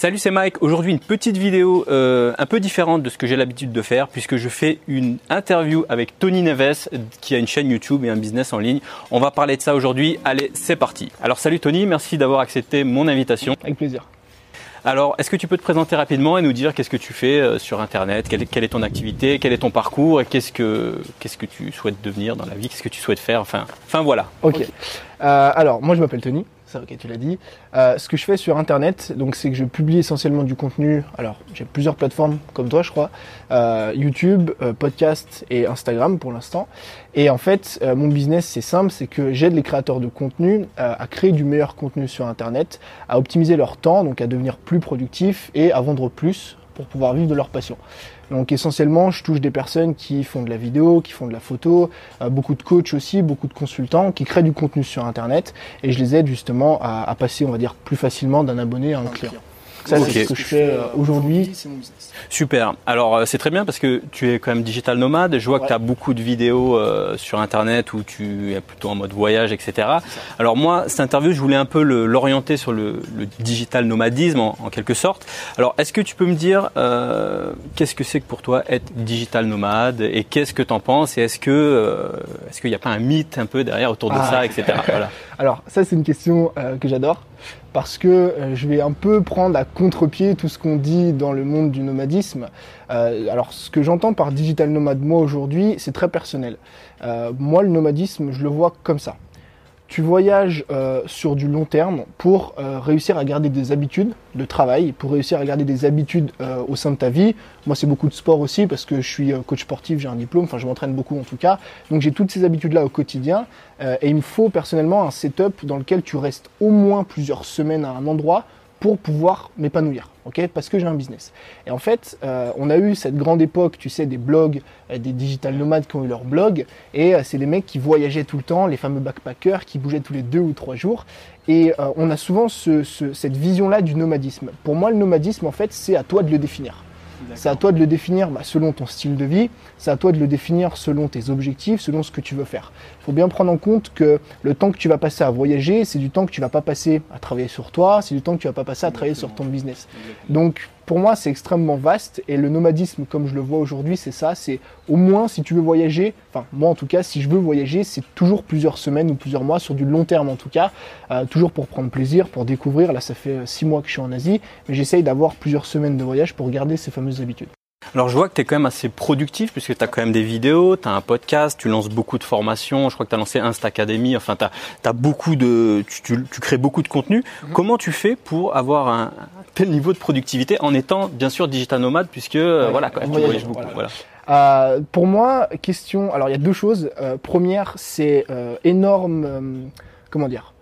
Salut, c'est Mike. Aujourd'hui, une petite vidéo euh, un peu différente de ce que j'ai l'habitude de faire, puisque je fais une interview avec Tony Neves, qui a une chaîne YouTube et un business en ligne. On va parler de ça aujourd'hui. Allez, c'est parti. Alors, salut Tony, merci d'avoir accepté mon invitation. Avec plaisir. Alors, est-ce que tu peux te présenter rapidement et nous dire qu'est-ce que tu fais euh, sur Internet? Quelle est, ton activité? Quel est ton parcours? Et qu'est-ce que, qu'est-ce que tu souhaites devenir dans la vie? Qu'est-ce que tu souhaites faire? Enfin, enfin voilà. Ok. Euh, alors, moi, je m'appelle Tony ça, ok, tu l'as dit. Euh, ce que je fais sur Internet, donc, c'est que je publie essentiellement du contenu. Alors, j'ai plusieurs plateformes, comme toi, je crois. Euh, YouTube, euh, podcast et Instagram pour l'instant. Et en fait, mon business, c'est simple, c'est que j'aide les créateurs de contenu à créer du meilleur contenu sur Internet, à optimiser leur temps, donc à devenir plus productifs et à vendre plus pour pouvoir vivre de leur passion. Donc essentiellement, je touche des personnes qui font de la vidéo, qui font de la photo, euh, beaucoup de coachs aussi, beaucoup de consultants qui créent du contenu sur Internet et je les aide justement à, à passer, on va dire, plus facilement d'un abonné à un client. Ça, c'est ce que je fais euh, aujourd'hui. Super. Alors, euh, c'est très bien parce que tu es quand même digital nomade. Je vois que tu as beaucoup de vidéos euh, sur Internet où tu es plutôt en mode voyage, etc. Alors, moi, cette interview, je voulais un peu l'orienter sur le, digital nomadisme, en, quelque sorte. Alors, est-ce que tu peux me dire qu'est-ce que c'est que pour toi être digital nomade et qu'est-ce que tu en penses et est-ce que est-ce qu'il n'y a pas un mythe un peu derrière autour de ah. ça, etc. Alors, ça, c'est une question que j'adore parce que euh, je vais un peu prendre à contre-pied tout ce qu'on dit dans le monde du nomadisme. Euh, alors ce que j'entends par digital nomade moi aujourd'hui, c'est très personnel. Euh, moi le nomadisme, je le vois comme ça tu voyages euh, sur du long terme pour euh, réussir à garder des habitudes de travail, pour réussir à garder des habitudes euh, au sein de ta vie. Moi, c'est beaucoup de sport aussi parce que je suis coach sportif, j'ai un diplôme, enfin, je m'entraîne beaucoup en tout cas. Donc, j'ai toutes ces habitudes-là au quotidien et il me faut personnellement un setup dans lequel tu restes au moins plusieurs semaines à un endroit pour pouvoir m'épanouir, ok Parce que j'ai un business. Et en fait, euh, on a eu cette grande époque, tu sais, des blogs, euh, des digital nomades qui ont eu leur blog, et euh, c'est des mecs qui voyageaient tout le temps, les fameux backpackers qui bougeaient tous les deux ou trois jours. Et on a souvent cette vision-là du nomadisme. Pour moi, le nomadisme, en fait, c'est à toi de le définir. C'est à toi de le définir bah, selon ton style de vie, c'est à toi de le définir selon tes objectifs, selon ce que tu veux faire. Il faut bien prendre en compte que le temps que tu vas passer à voyager, c'est du temps que tu vas pas passer à travailler sur toi, c'est du temps que tu vas pas passer à travailler sur ton business. Donc pour moi, c'est extrêmement vaste et le nomadisme, comme je le vois aujourd'hui, c'est ça. C'est au moins si tu veux voyager, enfin moi en tout cas, si je veux voyager, c'est toujours plusieurs semaines ou plusieurs mois sur du long terme en tout cas, euh, toujours pour prendre plaisir, pour découvrir. Là, ça fait euh, six mois que je suis en Asie, mais j'essaye d'avoir plusieurs semaines de voyage pour garder ces fameuses habitudes. Alors je vois que tu es quand même assez productif puisque tu as quand même des vidéos, tu as un podcast, tu lances beaucoup de formations, je crois que tu as lancé Insta Academy, enfin tu as, beaucoup de tu, crées beaucoup de contenu. Mhm. Comment tu fais pour avoir un tel niveau de productivité en étant bien sûr digital nomade puisque euh, voilà quand même, tu voyages beaucoup euh, pour moi, question alors il y a deux choses. Euh, première, c'est énorme comment dire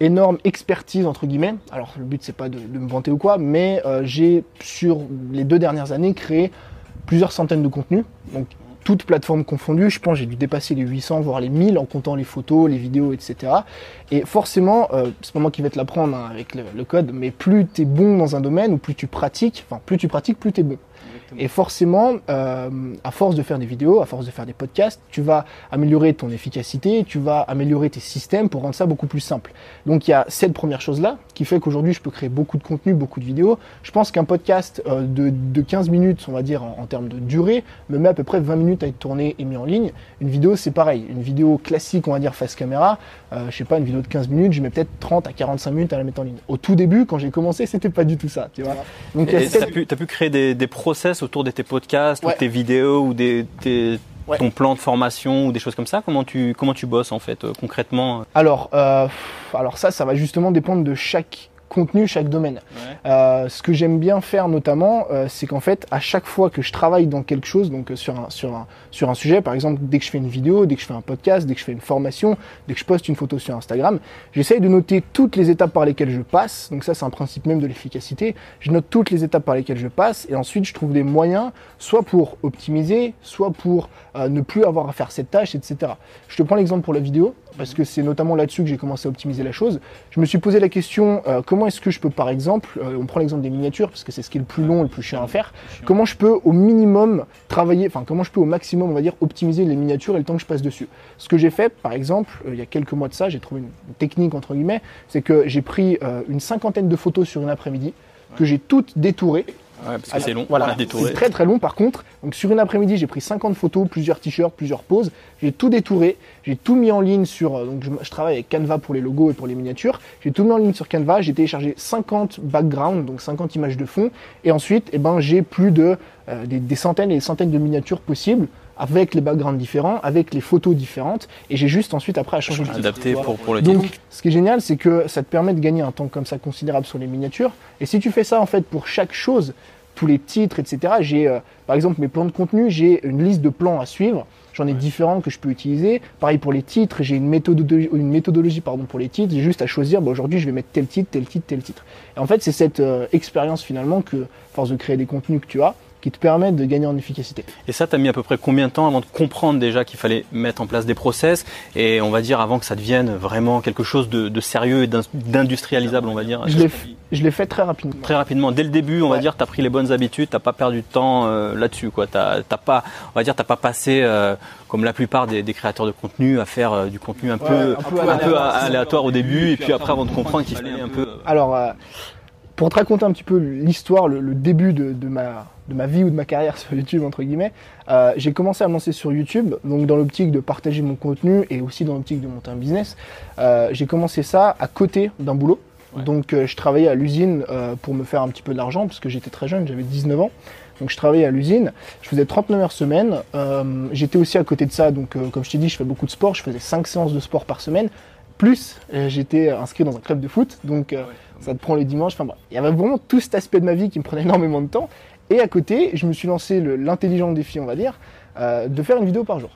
énorme expertise entre guillemets. Alors le but c'est pas de, me vanter ou quoi, mais j'ai sur les deux dernières années créé plusieurs centaines de contenus, donc toutes plateformes confondues. Je pense j'ai dû dépasser les 800, voire les 1000 en comptant les photos, les vidéos, etc. Et forcément, euh, c'est pas moi qui vais te l'apprendre hein, avec le, le, code, mais plus tu es bon dans un domaine ou plus tu pratiques, enfin plus tu pratiques, plus tu es bon. Et forcément, euh, à force de faire des vidéos, à force de faire des podcasts, tu vas améliorer ton efficacité, tu vas améliorer tes systèmes pour rendre ça beaucoup plus simple. Donc il y a cette première chose-là qui fait qu'aujourd'hui je peux créer beaucoup de contenu, beaucoup de vidéos. Je pense qu'un podcast euh, de, de, 15 minutes, on va dire en, termes de durée, me met à peu près 20 minutes à être tourné et mis en ligne. Une vidéo c'est pareil. Une vidéo classique, on va dire face caméra, euh, je sais pas, une vidéo de 15 minutes, je mets peut-être 30 à 45 minutes à la mettre en ligne. Au tout début, quand j'ai commencé, c'était pas du tout ça. Tu vois Donc, tu as, pu, as pu créer des, des process autour de tes podcasts ou tes vidéos ou des, ton plan de formation ou des choses comme ça? Comment tu, comment tu bosses en fait euh, concrètement? Alors, euh, alors ça, ça va justement dépendre de chaque contenu, chaque domaine. Euh, ce que j'aime bien faire notamment, euh, c'est qu'en fait, à chaque fois que je travaille dans quelque chose, donc euh, sur un, sur, un, sur un sujet, par exemple, dès que je fais une vidéo, dès que je fais un podcast, dès que je fais une formation, dès que je poste une photo sur Instagram, j'essaye de noter toutes les étapes par lesquelles je passe. Donc ça, c'est un principe même de l'efficacité. Je note toutes les étapes par lesquelles je passe et ensuite, je trouve des moyens, soit pour optimiser, soit pour ne plus avoir à faire cette tâche, etc. Je te prends l'exemple pour la vidéo parce que c'est notamment là-dessus que j'ai commencé à optimiser la chose. Je me suis posé la question euh, comment est-ce que je peux, par exemple, euh, on prend l'exemple des miniatures parce que c'est ce qui est le plus long et le plus chiant à faire. Comment je peux au minimum travailler, enfin comment je peux au maximum, on va dire, optimiser les miniatures et le temps que je passe dessus. Ce que j'ai fait, par exemple, euh, il y a quelques mois de ça, j'ai trouvé une, technique entre guillemets, c'est que j'ai pris une cinquantaine de photos sur une après-midi que j'ai toutes détourées Ouais, parce que c'est long. Voilà, c'est très très long par contre. Donc sur une après-midi, j'ai pris 50 photos, plusieurs t-shirts, plusieurs poses. J'ai tout détouré, j'ai tout mis en ligne sur. Euh, donc je, travaille avec Canva pour les logos et pour les miniatures. J'ai tout mis en ligne sur Canva. J'ai téléchargé 50 backgrounds, donc 50 images de fond. Et ensuite, eh ben, j'ai plus de euh, des, centaines et des centaines de miniatures possibles avec les backgrounds différents, avec les photos différentes, et j'ai juste ensuite après à changer. Adapté pour, pour le Donc, ce qui est génial, c'est que ça te permet de gagner un temps comme ça considérable sur les miniatures. Et si tu fais ça en fait pour chaque chose, tous les titres, etc. J'ai, euh, par exemple, mes plans de contenu, j'ai une liste de plans à suivre. J'en ai différents que je peux utiliser. Pareil pour les titres, j'ai une méthodologie, une méthodologie pardon, pour les titres. J'ai juste à choisir, bah, aujourd'hui je vais mettre tel titre, tel titre, tel titre. Et en fait, c'est cette euh, expérience finalement que, force de créer des contenus que tu as, qui te permettent de gagner en efficacité. Et ça, tu as mis à peu près combien de temps avant de comprendre déjà qu'il fallait mettre en place des process et on va dire avant que ça devienne vraiment quelque chose de, sérieux et d'industrialisable, on va dire? Je l'ai fait très rapidement. Très rapidement. Dès le début, on va dire, tu as pris les bonnes habitudes, tu pas perdu de temps euh, là-dessus. Tu n'as pas, on va dire, pas passé, euh, comme la plupart des, créateurs de contenu, à faire euh, du contenu un, peu, un, peu, aléatoire au début et puis après avant de comprendre qu'il fallait un peu... Alors, pour te raconter un petit peu l'histoire, le, début de, ma, de ma vie ou de ma carrière sur YouTube, entre guillemets, euh, j'ai commencé à me lancer sur YouTube, donc dans l'optique de partager mon contenu et aussi dans l'optique de monter un business. Euh, j'ai commencé ça à côté d'un boulot. Donc euh, je travaillais à l'usine pour me faire un petit peu d'argent, parce que j'étais très jeune, j'avais 19 ans. Donc je travaillais à l'usine, je faisais 39 heures semaine. j'étais aussi à côté de ça, donc comme je t'ai dit, je fais beaucoup de sport, je faisais 5 séances de sport par semaine. Plus, j'étais inscrit dans un club de foot, donc ah ça te prend les dimanches. Enfin bref, il y avait vraiment tout cet aspect de ma vie qui me prenait énormément de temps. Et à côté, je me suis lancé l'intelligent défi, on va dire, euh, de faire une vidéo par jour.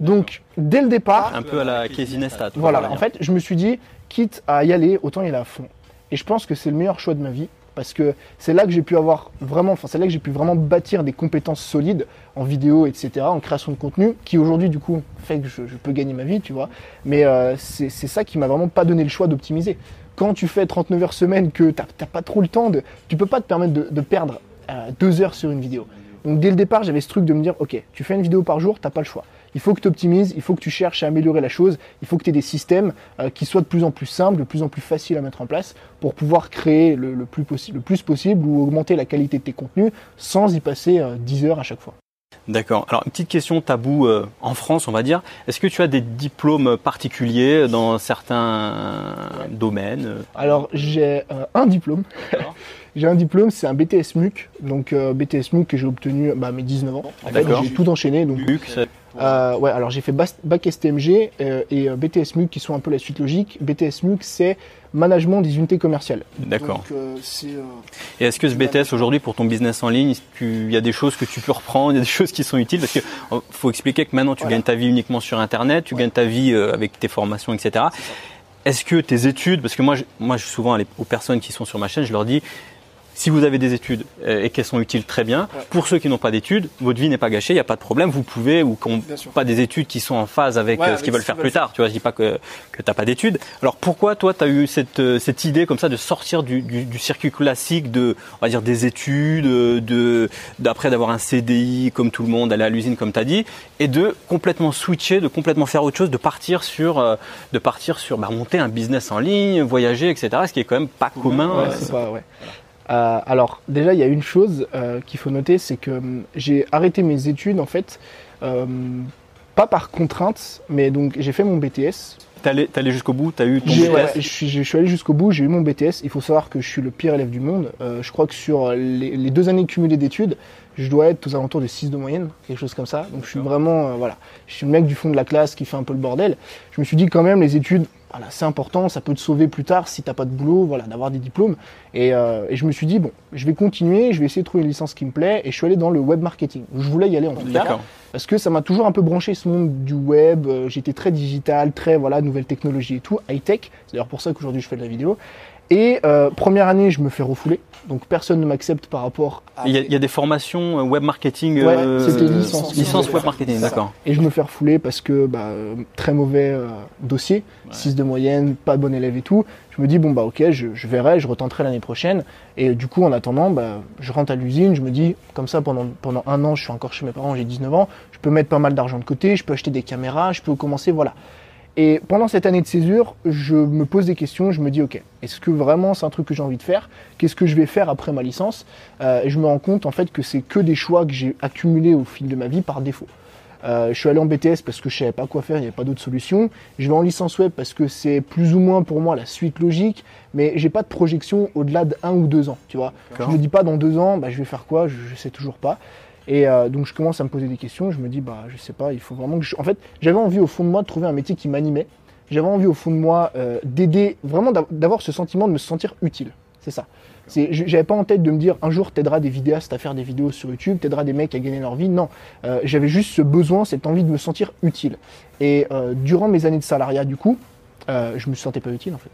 Donc, dès le départ. Un peu à la Casey Neistat. Voilà, en fait, je me suis dit, quitte à y aller, autant y aller à fond. Et je pense que c'est le meilleur choix de ma vie parce que c'est là que j'ai pu avoir vraiment, enfin c'est là que j'ai pu vraiment bâtir des compétences solides en vidéo, etc., en création de contenu, qui aujourd'hui du coup fait que je, peux gagner ma vie, tu vois. Mais euh, c'est ça qui m'a vraiment pas donné le choix d'optimiser quand tu fais 39 heures semaine, que tu n'as pas trop le temps, de, tu peux pas te permettre de, perdre euh, deux heures sur une vidéo. Donc dès le départ, j'avais ce truc de me dire, ok, tu fais une vidéo par jour, t'as pas le choix. Il faut que tu optimises, il faut que tu cherches à améliorer la chose, il faut que tu aies des systèmes euh, qui soient de plus en plus simples, de plus en plus faciles à mettre en place pour pouvoir créer le, plus, le plus possible ou augmenter la qualité de tes contenus sans y passer 10 euh, heures à chaque fois. D'accord. Alors, une petite question tabou euh, en France, on va dire. Est-ce que tu as des diplômes particuliers dans certains domaines Alors, j'ai euh, un diplôme. j'ai un diplôme, c'est un BTS MUC. Donc, euh, BTS MUC que j'ai obtenu bah, à mes 19 ans. En fait, j'ai tout enchaîné. Donc, MUC, euh, ouais, alors j'ai fait bac STMG euh, et euh, BTS MUC qui sont un peu la suite logique. BTS MUC, c'est management des unités commerciales. D'accord. et est-ce que ce BTS aujourd'hui pour ton business en ligne, il y a des choses que tu peux reprendre, il y a des choses qui sont utiles? Parce qu'il faut expliquer que maintenant tu gagnes ta vie uniquement sur Internet, tu gagnes ta vie avec tes formations, etc. Est-ce que tes études, parce que moi, je, moi, je souvent aux personnes qui sont sur ma chaîne, je leur dis si vous avez des études euh, et qu'elles sont utiles, très bien. Pour ceux qui n'ont pas d'études, votre vie n'est pas gâchée, il n'y a pas de problème. Vous pouvez, ou qui n'ont pas des études qui sont en phase avec euh, ce qu'ils veulent faire plus tard. Tu vois, je dis pas que, que tu n'as pas d'études. Alors pourquoi toi, tu as eu cette, euh, cette idée comme ça de sortir du, du, circuit classique de, on va dire, des études, de, d'après d'avoir un CDI comme tout le monde, aller à l'usine comme tu as dit, et de complètement switcher, de complètement faire autre chose, de partir sur, de partir sur, bah, monter un business en ligne, voyager, etc. Ce qui est quand même pas commun. c'est pas, ouais. Euh, alors déjà, il y a une chose euh, qu'il faut noter, c'est que hum, j'ai arrêté mes études en fait, euh, pas par contrainte, mais donc j'ai fait mon BTS. T'es allé, allé jusqu'au bout, t'as eu ton BTS je, suis, allé jusqu'au bout, j'ai eu mon BTS. Il faut savoir que je suis le pire élève du monde. je crois que sur les, deux années cumulées d'études, je dois être aux alentours de 6 de moyenne, quelque chose comme ça. Donc je suis vraiment, voilà, je suis le mec du fond de la classe qui fait un peu le bordel. Je me suis dit quand même, les études, voilà, c'est important, ça peut te sauver plus tard si t'as pas de boulot, voilà, d'avoir des diplômes. Et, euh, et je me suis dit bon, je vais continuer, je vais essayer de trouver une licence qui me plaît, et je suis allé dans le web marketing. Je voulais y aller en tout cas, parce que ça m'a toujours un peu branché ce monde du web. euh, J'étais très digital, très voilà, nouvelles technologies et tout, high tech. C'est d'ailleurs pour ça qu'aujourd'hui je fais de la vidéo. Et euh, première année, je me fais refouler, donc personne ne m'accepte par rapport à Il y, a, il y a des formations euh, web marketing. Ouais, euh, c'était licence. Licence web marketing, d'accord. Et je me fais refouler parce que bah, euh, très mauvais euh, dossier, 6 de moyenne, pas bon élève et tout. Je me dis, bon bah ok, je, je verrai, je retenterai l'année prochaine. Et du coup, en attendant, bah, je rentre à l'usine, je me dis, comme ça, pendant, pendant un an, je suis encore chez mes parents, j'ai 19 ans, je peux mettre pas mal d'argent de côté, je peux acheter des caméras, je peux commencer, voilà. Et pendant cette année de césure, je me pose des questions, je me dis, ok, est-ce que vraiment c'est un truc que j'ai envie de faire? Qu'est-ce que je vais faire après ma licence? Euh, Et je me rends compte en fait que c'est que des choix que j'ai accumulés au fil de ma vie par défaut. Euh, je suis allé en BTS parce que je savais pas quoi faire, il n'y avait pas d'autre solution. Je vais en licence web parce que c'est plus ou moins pour moi la suite logique, mais j'ai pas de projection au-delà d'un ou deux ans, tu vois. Je me dis pas dans deux ans, bah, je vais faire quoi, je, je sais toujours pas. Et euh, donc je commence à me poser des questions, je me dis bah je sais pas, il faut vraiment que je... En fait, j'avais envie au fond de moi de trouver un métier qui m'animait. J'avais envie au fond de moi euh, d'aider, vraiment d'av- d'avoir ce sentiment de me sentir utile. C'est ça. C'est, j'avais pas en tête de me dire un jour t'aideras des vidéastes à faire des vidéos sur YouTube, t'aideras des mecs à gagner leur vie. Non, Euh, j'avais juste ce besoin, cette envie de me sentir utile. Et durant mes années de salariat, du coup, je me sentais pas utile en fait.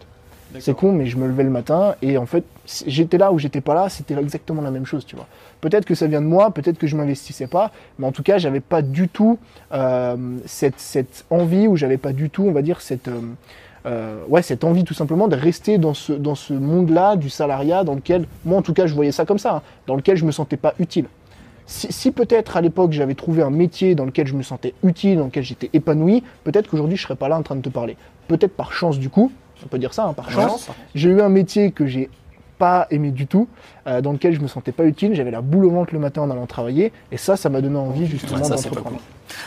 C'est con, mais je me levais le matin et en fait, j'étais là ou j'étais pas là, c'était exactement la même chose, tu vois. Peut-être que ça vient de moi, peut-être que je m'investissais pas, mais en tout cas, j'avais pas du tout euh, cette, cette envie ou j'avais pas du tout, on va dire, cette, euh, euh, ouais, cette envie tout simplement de rester dans ce, dans ce monde-là du salariat dans lequel, moi en tout cas, je voyais ça comme ça, hein, dans lequel je me sentais pas utile. Si, si peut-être à l'époque j'avais trouvé un métier dans lequel je me sentais utile, dans lequel j'étais épanoui, peut-être qu'aujourd'hui je serais pas là en train de te parler. Peut-être par chance du coup, on peut dire ça, hein, par chance, j'ai eu un métier que j'ai pas aimé du tout, euh, dans lequel je me sentais pas utile, j'avais la boule au ventre le matin en allant travailler, et ça, ça m'a donné envie justement Ouais, d'entreprendre.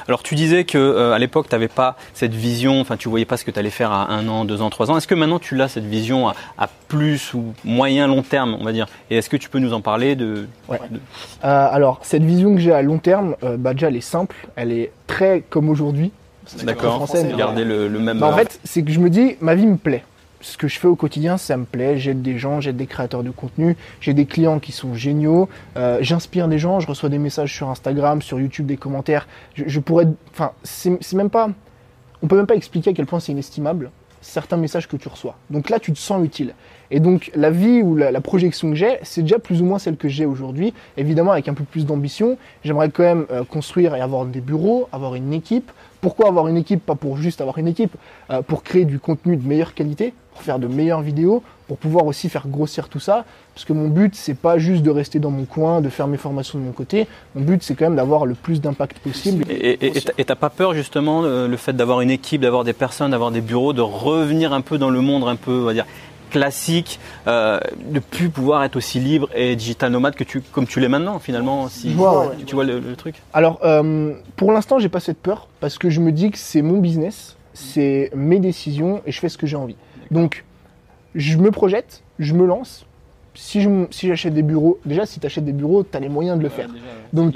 Alors tu disais que euh, à l'époque tu n'avais pas cette vision, enfin tu voyais pas ce que tu allais faire à un an, deux ans, trois ans. Est-ce que maintenant tu l'as cette vision à, à plus ou moyen long terme, on va dire? Et est-ce que tu peux nous en parler de, Ouais. de- Euh, alors, cette vision que j'ai à long terme, bah, déjà, elle est simple, elle est très comme aujourd'hui. D'accord. français, Garder le, le même. Bah, en fait, c'est que je me dis, ma vie me plaît. Ce que je fais au quotidien, ça me plaît. J'aide des gens, j'aide des créateurs de contenu, j'ai des clients qui sont géniaux. euh, J'inspire des gens, je reçois des messages sur Instagram, sur YouTube, des commentaires. Je, je pourrais, enfin, c'est même pas, on peut même pas expliquer à quel point c'est inestimable certains messages que tu reçois. Donc là, tu te sens utile. Et donc la vie ou la, projection que j'ai, c'est déjà plus ou moins celle que j'ai aujourd'hui. Évidemment, avec un peu plus d'ambition, j'aimerais quand même euh, construire et avoir des bureaux, avoir une équipe. Pourquoi avoir une équipe? Pas pour juste avoir une équipe, euh, pour créer du contenu de meilleure qualité, pour faire de meilleures vidéos, pour pouvoir aussi faire grossir tout ça. Parce que mon but, c'est pas juste de rester dans mon coin, de faire mes formations de mon côté. Mon but, c'est quand même d'avoir le plus d'impact possible. Et t'as- pas peur justement euh, le fait d'avoir une équipe, d'avoir des personnes, d'avoir des bureaux, de revenir un peu dans le monde un peu, on va dire classique, euh, de plus pouvoir être aussi libre et digital nomade que tu, comme tu l'es maintenant finalement. Si, ouais. tu vois le, le truc? Alors, euh, pour l'instant, j'ai pas cette peur parce que je me dis que c'est mon business, c'est mes décisions et je fais ce que j'ai envie. Donc, je me projette, je me lance. Si je j'achète des bureaux, déjà, si tu achètes des bureaux, tu as les moyens de le faire. Donc,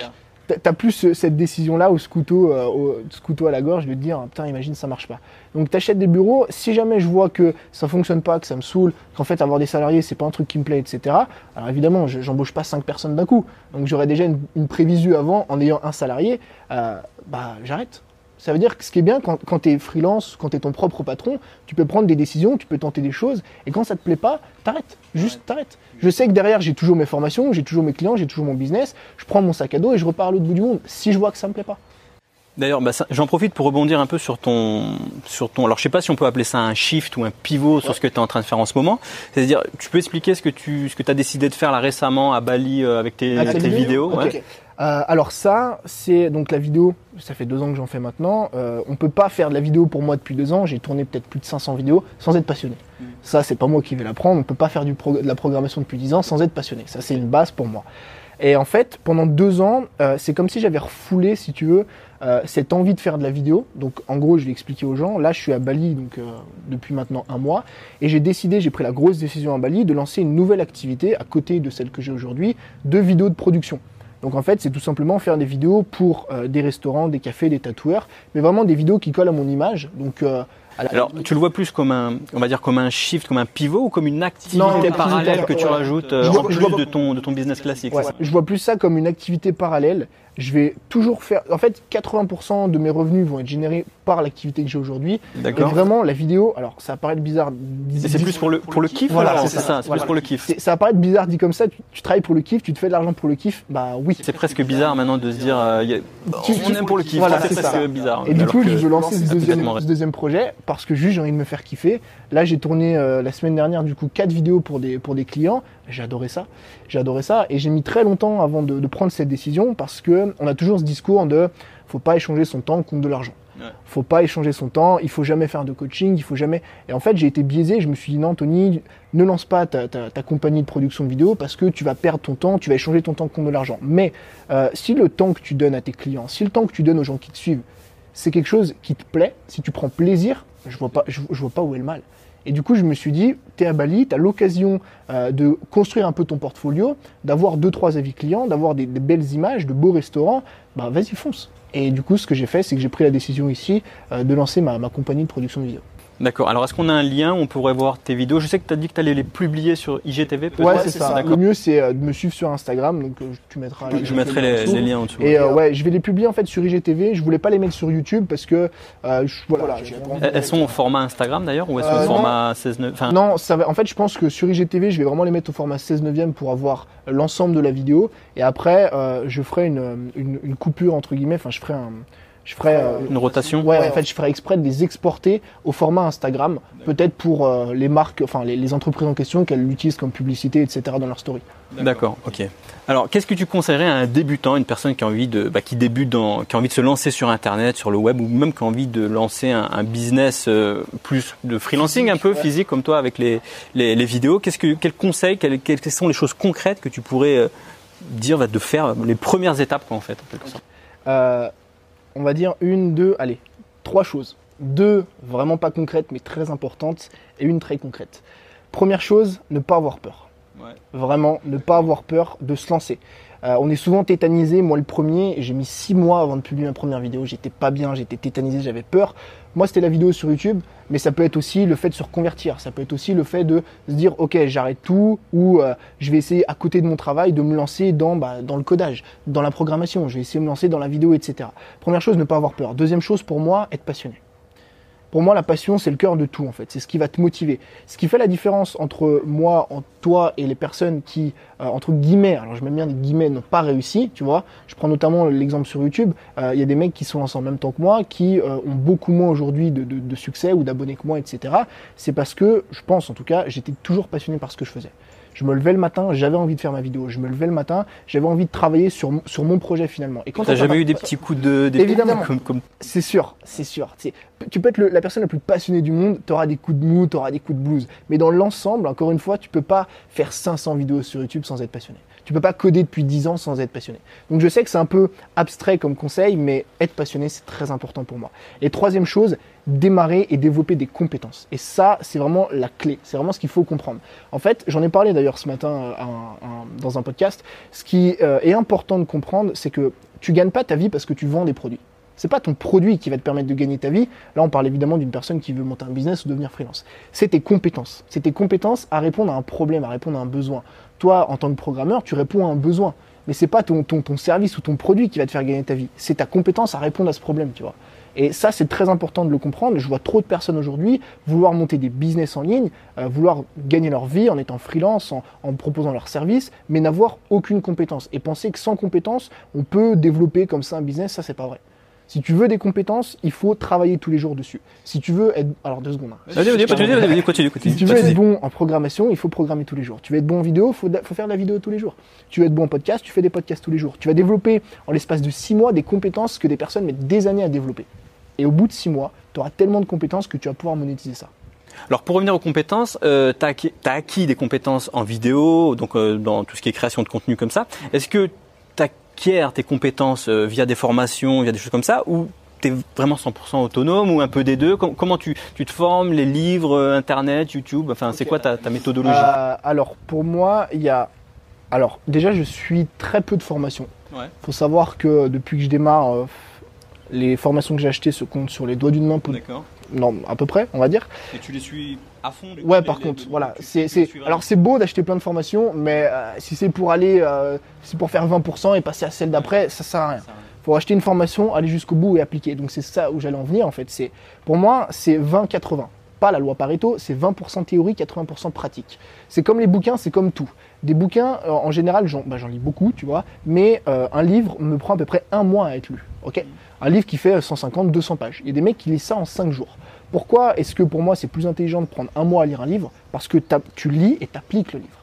T'as- T'as plus ce- cette décision-là au ce couteau, euh, au ce couteau à la gorge de te dire, putain, imagine, ça marche pas. Donc, t'achètes des bureaux. Si jamais je vois que ça fonctionne pas, que ça me saoule, qu'en fait, avoir des salariés, c'est pas un truc qui me plaît, etc. Alors, évidemment, je- j'embauche pas cinq personnes d'un coup. Donc, j'aurais déjà une, une prévisu avant en ayant un salarié. euh, bah, j'arrête. Ça veut dire que ce qui est bien quand, quand tu es freelance, quand tu es ton propre patron, tu peux prendre des décisions, tu peux tenter des choses, et quand ça te plaît pas, t'arrêtes. Juste t'arrêtes. Je sais que derrière, j'ai toujours mes formations, j'ai toujours mes clients, j'ai toujours mon business, je prends mon sac à dos et je repars à l'autre bout du monde, si je vois que ça me plaît pas. D'ailleurs, bah, j'en profite pour rebondir un peu sur ton, sur ton. Alors, je sais pas si on peut appeler ça un shift ou un pivot sur ce que tu es en train de faire en ce moment. C'est-à-dire, tu peux expliquer ce que tu, ce que as décidé de faire là récemment à Bali euh, avec tes, vidéos? Ouais. Euh, alors ça, c'est donc la vidéo, ça fait deux ans que j'en fais maintenant. Euh, on peut pas faire de la vidéo pour moi depuis deux ans. J'ai tourné peut-être plus de 500 vidéos sans être passionné. Ça, c'est pas moi qui vais l'apprendre. On peut pas faire du de la programmation depuis dix ans sans être passionné. Ça, c'est une base pour moi. Et en fait, pendant deux ans, euh, c'est comme si j'avais refoulé, si tu veux, euh, cette envie de faire de la vidéo. Donc, en gros, je vais expliquer aux gens. Là, je suis à Bali, donc euh, depuis maintenant un mois, et j'ai décidé, j'ai pris la grosse décision à Bali de lancer une nouvelle activité à côté de celle que j'ai aujourd'hui, de vidéos de production. Donc en fait, c'est tout simplement faire des vidéos pour euh, des restaurants, des cafés, des tatoueurs, mais vraiment des vidéos qui collent à mon image. Donc euh, Alors, tu le vois plus comme un, on va dire comme un shift, comme un pivot ou comme une activité parallèle que tu rajoutes euh, en plus de ton de ton business classique. Je vois plus ça comme une activité parallèle je vais toujours faire. En fait, 80% de mes revenus vont être générés par l'activité que j'ai aujourd'hui. D'accord. Vraiment, la vidéo, alors ça va paraître bizarre. C'est plus pour le, pour le kiff Voilà, c'est ça, c'est plus pour le kiff. Ça va paraître bizarre dit comme ça, tu, travailles pour le kiff, tu te fais de l'argent pour le kiff, bah oui. C'est presque bizarre maintenant de se dire, euh, on aime pour le kiff, voilà, c'est presque bizarre. Et du coup, je veux lancer ce deuxième, deuxième projet parce que juste j'ai envie de me faire kiffer. Là, j'ai tourné euh, la semaine dernière, du coup, quatre vidéos pour des, pour des clients. J'ai adoré ça. Adoré ça. Et j'ai mis très longtemps avant de, de prendre cette décision parce que on a toujours ce discours de faut pas échanger son temps contre de l'argent. Faut pas échanger son temps, il faut jamais faire de coaching, il faut jamais. Et en fait, j'ai été biaisé, je me suis dit non, Tony, ne lance pas ta, ta, compagnie de production de vidéo parce que tu vas perdre ton temps, tu vas échanger ton temps contre de l'argent. Mais euh, si le temps que tu donnes à tes clients, si le temps que tu donnes aux gens qui te suivent, c'est quelque chose qui te plaît, si tu prends plaisir, je vois pas, je, vois pas où est le mal. Et du coup, je me suis dit, tu es à Bali, tu as l'occasion euh, de construire un peu ton portfolio, d'avoir deux, trois avis clients, d'avoir des, belles images, de beaux restaurants, bah vas-y, fonce. Et du coup, ce que j'ai fait, c'est que j'ai pris la décision ici euh, de lancer ma, ma compagnie de production de vidéos. D'accord. Alors, est-ce qu'on a un lien où on pourrait voir tes vidéos Je sais que tu as dit que tu allais les publier sur IGTV, peut-être Ouais, c'est ça. Le mieux, c'est euh, de me suivre sur Instagram. Donc, euh, tu mettras. Je mettrai les, liens en dessous. Et euh, ouais, je vais les publier en fait sur IGTV. Je voulais pas les mettre sur YouTube parce que voilà. elles sont au format Instagram d'ailleurs ou elles sont au format 16 9 Non, ça va. En fait, je pense que sur IGTV, je vais vraiment les mettre au format 16 9 pour avoir l'ensemble de la vidéo. Et après, je ferai une, une, une coupure entre guillemets. Enfin, je ferai un je ferais euh, une rotation. Ouais, en fait, je ferais exprès de les exporter au format Instagram, peut-être pour euh, les marques, enfin les, entreprises en question qu'elles l'utilisent comme publicité, etc. dans leur story. D'accord, ok. Alors, qu'est-ce que tu conseillerais à un débutant, une personne qui a envie de, bah, qui débute, dans, qui a envie de se lancer sur Internet, sur le web, ou même qui a envie de lancer un, business euh, plus de freelancing, un peu physique comme toi avec les, les, vidéos? Qu'est-ce que, quels conseils, quelles, quelles, sont les choses concrètes que tu pourrais dire de faire les premières étapes en fait, en quelque sorte? On va dire une, deux, allez, trois choses. Deux vraiment pas concrètes mais très importantes et une très concrète. Première chose, ne pas avoir peur. Vraiment, ne pas avoir peur de se lancer. Euh, on est souvent tétanisé. Moi, le premier, j'ai mis six mois avant de publier ma première vidéo. J'étais pas bien, j'étais tétanisé, j'avais peur. Moi, c'était la vidéo sur YouTube, mais ça peut être aussi le fait de se reconvertir. Ça peut être aussi le fait de se dire, ok, j'arrête tout, ou euh, je vais essayer à côté de mon travail de me lancer dans, bah, dans le codage, dans la programmation. Je vais essayer de me lancer dans la vidéo, etc. Première chose, ne pas avoir peur. Deuxième chose, pour moi, être passionné. Pour moi, la passion, c'est le cœur de tout, en fait. C'est ce qui va te motiver. Ce qui fait la différence entre moi, entre toi et les personnes qui, euh, entre guillemets, alors je mets bien des guillemets, n'ont pas réussi, tu vois. Je prends notamment l'exemple sur YouTube. Euh, il y a des mecs qui sont lancés en même temps que moi, qui euh, ont beaucoup moins aujourd'hui de, de, succès ou d'abonnés que moi, etc. C'est parce que, je pense en tout cas, j'étais toujours passionné par ce que je faisais. Je me levais le matin, j'avais envie de faire ma vidéo. Je me levais le matin, j'avais envie de travailler sur, sur mon projet finalement. Et quand t'as jamais eu des petits coups de des évidemment, comme, c'est sûr, c'est sûr. Tu peux être la personne la plus passionnée du monde, tu auras des coups de mou, tu auras des coups de blues. Mais dans l'ensemble, encore une fois, tu peux pas faire 500 vidéos sur YouTube sans être passionné. Tu peux pas coder depuis 10 ans sans être passionné. Donc je sais que c'est un peu abstrait comme conseil, mais être passionné, c'est très important pour moi. Et troisième chose, démarrer et développer des compétences. Et ça, c'est vraiment la clé. C'est vraiment ce qu'il faut comprendre. En fait, j'en ai parlé d'ailleurs ce matin euh, dans un podcast. Ce qui euh, est important de comprendre, c'est que tu gagnes pas ta vie parce que tu vends des produits. C'est pas ton produit qui va te permettre de gagner ta vie. Là, on parle évidemment d'une personne qui veut monter un business ou devenir freelance. C'est tes compétences. C'est tes compétences à répondre à un problème, à répondre à un besoin. Toi, en tant que programmeur, tu réponds à un besoin. Mais c'est pas ton, ton, ton service ou ton produit qui va te faire gagner ta vie. C'est ta compétence à répondre à ce problème, tu vois. Et ça, c'est très important de le comprendre. Je vois trop de personnes aujourd'hui vouloir monter des business en ligne, euh, vouloir gagner leur vie en étant freelance, en, proposant leurs services, mais n'avoir aucune compétence. Et penser que sans compétence, on peut développer comme ça un business, ça, c'est pas vrai. Si tu veux des compétences, il faut travailler tous les jours dessus. Si tu veux être, alors deux secondes. Hein. Vas-y, continue, continue, Si tu veux être bon en programmation, il faut programmer tous les jours. Tu veux être bon en vidéo, il faut, faut, faire de la vidéo tous les jours. Tu veux être bon en podcast, tu fais des podcasts tous les jours. Tu vas développer en l'espace de six mois des compétences que des personnes mettent des années à développer. Et au bout de six mois, tu auras tellement de compétences que tu vas pouvoir monétiser ça. Alors pour revenir aux compétences, euh, tu as, acquis des compétences en vidéo, donc euh, dans tout ce qui est création de contenu comme ça. Est-ce que tu tes compétences euh, via des formations, via des choses comme ça, ou tu es vraiment 100% autonome ou un peu des deux? Comment tu, te formes, les livres, Internet, YouTube Enfin, c'est quoi ta, méthodologie? Alors pour moi, il y a... Alors déjà, je suis très peu de formation. Il faut savoir que depuis que je démarre Les formations que j'ai achetées se comptent sur les doigts d'une main. Pour... Non, à peu près, on va dire. Et tu les suis à fond du coup, Ouais, par les- contre, les- voilà. C'est, alors c'est beau d'acheter plein de formations, mais euh, si c'est pour aller, euh, si c'est pour faire 20% et passer à celle d'après, ça sert à rien. Ça- faut acheter une formation, aller jusqu'au bout et appliquer. Donc c'est ça où j'allais en venir en fait. C'est pour moi c'est 20-80. Pas la loi Pareto, c'est 20% théorie, 80% pratique. C'est comme les bouquins, c'est comme tout. Des bouquins, euh, en général, j'en bah, j'en lis beaucoup, tu vois, mais euh, un livre me prend à peu près un mois à être lu. Ok? Un livre qui fait 150, 200 pages. Il y a des mecs qui lisent ça en 5 jours. Pourquoi est-ce que pour moi c'est plus intelligent de prendre un mois à lire un livre? Parce que tu lis et t'appliques le livre.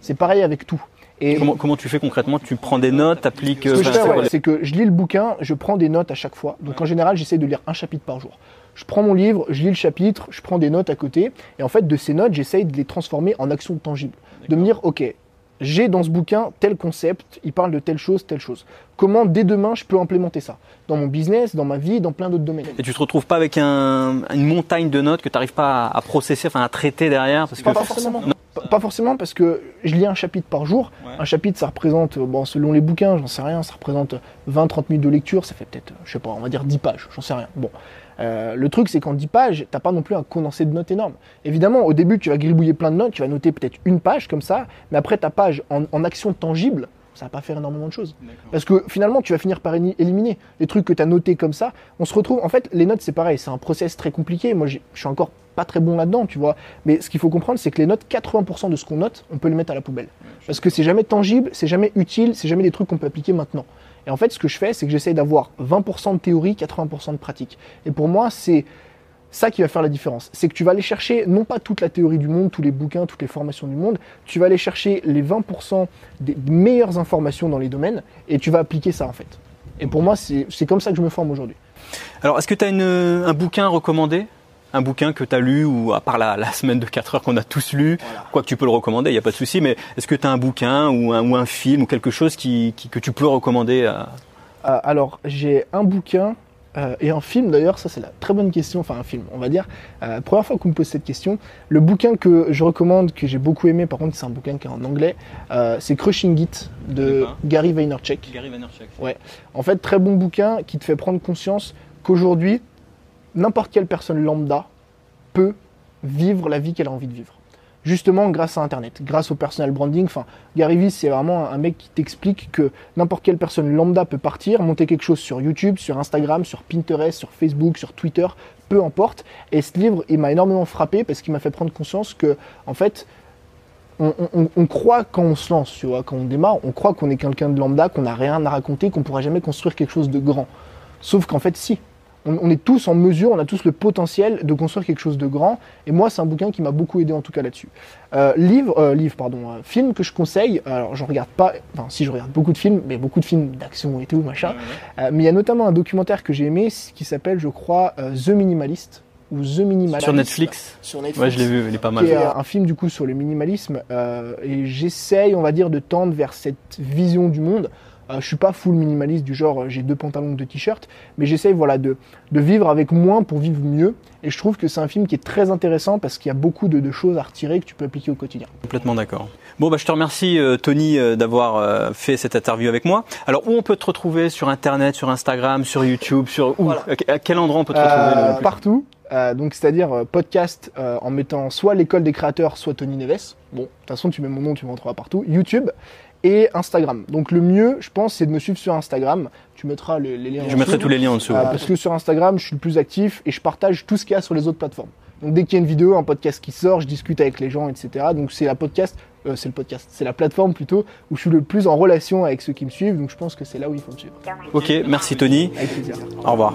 C'est pareil avec tout. Et Comment, comment tu fais concrètement? Tu prends des notes, t'appliques. ce que je enfin, fais, c'est ouais, quoi les- c'est que je lis le bouquin, je prends des notes à chaque fois. Donc en général, j'essaie de lire un chapitre par jour. Je prends mon livre, je lis le chapitre, je prends des notes à côté, et en fait, de ces notes, j'essaye de les transformer en actions tangibles. De me dire, ok, j'ai dans ce bouquin tel concept, il parle de telle chose, telle chose. Comment dès demain je peux implémenter ça? Dans mon business, dans ma vie, dans plein d'autres domaines. Et tu te retrouves pas avec un, une montagne de notes que tu n'arrives pas à, à processer, enfin à traiter derrière parce que Pas forcément. Pas- Pas forcément parce que je lis un chapitre par jour. Ouais. Un chapitre, ça représente, euh, bon, selon les bouquins, j'en sais rien, ça représente 20-30 minutes de lecture, ça fait peut-être, euh, je sais pas, on va dire 10 pages, j'en sais rien. Bon. Euh, le truc, c'est qu'en 10 pages, t'as pas non plus un condensé de notes énorme. Évidemment, au début, tu vas gribouiller plein de notes, tu vas noter peut-être une page comme ça, mais après ta page en, en action tangible, ça va pas faire énormément de choses. Parce que finalement, tu vas finir par éliminer les trucs que tu as notés comme ça. On se retrouve, en fait, les notes, c'est pareil, c'est un process très compliqué. Moi, je suis encore pas très bon là-dedans, tu vois. Mais ce qu'il faut comprendre, c'est que les notes, 80% de ce qu'on note, on peut le mettre à la poubelle. Parce que c'est jamais tangible, c'est jamais utile, c'est jamais des trucs qu'on peut appliquer maintenant. Et en fait, ce que je fais, c'est que j'essaye d'avoir 20% de théorie, 80% de pratique. Et pour moi, c'est ça qui va faire la différence. C'est que tu vas aller chercher non pas toute la théorie du monde, tous les bouquins, toutes les formations du monde, tu vas aller chercher les 20% des meilleures informations dans les domaines et tu vas appliquer ça en fait. Et pour moi, c'est comme ça que je me forme aujourd'hui. Alors, est-ce que tu as un bouquin recommandé? Un bouquin que tu as lu, ou à part la, la semaine de 4 heures qu'on a tous lu, quoi que tu peux le recommander, il n'y a pas de souci, mais est-ce que tu as un bouquin ou un, ou un film ou quelque chose qui, qui- que tu peux recommander à- Euh, alors, j'ai un bouquin euh, et un film d'ailleurs, ça c'est la très bonne question, enfin un film, on va dire. Euh, première fois qu'on me pose cette question. Le bouquin que je recommande, que j'ai beaucoup aimé, par contre c'est un bouquin qui est en anglais, euh, c'est Crushing It de. Gary Vaynerchuk. Gary Vaynerchuk. Ouais. En fait, très bon bouquin qui te fait prendre conscience qu'aujourd'hui, n'importe quelle personne lambda peut vivre la vie qu'elle a envie de vivre. Justement, grâce à Internet, grâce au personal branding. Enfin, Gary Vee, c'est vraiment un mec qui t'explique que n'importe quelle personne lambda peut partir, monter quelque chose sur YouTube, sur Instagram, sur Pinterest, sur Facebook, sur Twitter, peu importe. Et ce livre, il m'a énormément frappé parce qu'il m'a fait prendre conscience que, en fait, on, croit quand on se lance, tu vois, quand on démarre, on croit qu'on est quelqu'un de lambda, qu'on n'a rien à raconter, qu'on pourra jamais construire quelque chose de grand. Sauf qu'en fait, si. On, on est tous en mesure, on a tous le potentiel de construire quelque chose de grand. Et moi, c'est un bouquin qui m'a beaucoup aidé en tout cas là-dessus. Euh, livre, euh, livre, pardon, euh, film que je conseille. Alors, je regarde pas, enfin, si je regarde beaucoup de films, mais beaucoup de films d'action et tout, machin. Euh, mais il y a notamment un documentaire que j'ai aimé qui s'appelle, je crois, euh, The Minimalist ou The Minimalist Sur Netflix Sur Netflix Ouais, je l'ai vu, il est pas mal. qui est un film du coup sur le minimalisme euh, et j'essaye on va dire de tendre vers cette vision du monde je suis pas full minimaliste du genre euh, j'ai deux pantalons deux t-shirts mais j'essaye voilà de, de vivre avec moins pour vivre mieux. Et je trouve que c'est un film qui est très intéressant parce qu'il y a beaucoup de, de choses à retirer que tu peux appliquer au quotidien. Complètement d'accord. Bon, bah, je te remercie, euh, Tony, euh, d'avoir euh, fait cette interview avec moi. Alors, où on peut te retrouver? Sur Internet, sur Instagram, sur YouTube, sur où? Voilà. À quel endroit on peut te retrouver Euh, le plus? partout. Euh, donc c'est-à-dire euh, podcast euh, en mettant soit l'école des créateurs soit Tony Neves. Bon de toute façon tu mets mon nom tu me retrouveras partout. YouTube et Instagram donc le mieux je pense c'est de me suivre sur Instagram tu mettras les, les liens en Je mettrai dessous. tous les liens en dessous. Euh, parce que sur Instagram, je suis le plus actif et je partage tout ce qu'il y a sur les autres plateformes. Donc dès qu'il y a une vidéo, un podcast qui sort, je discute avec les gens, etc. Donc c'est la podcast, euh, c'est le podcast, c'est la plateforme plutôt où je suis le plus en relation avec ceux qui me suivent. Donc je pense que c'est là où il faut me suivre. Ok, merci Tony. Avec plaisir. Au revoir.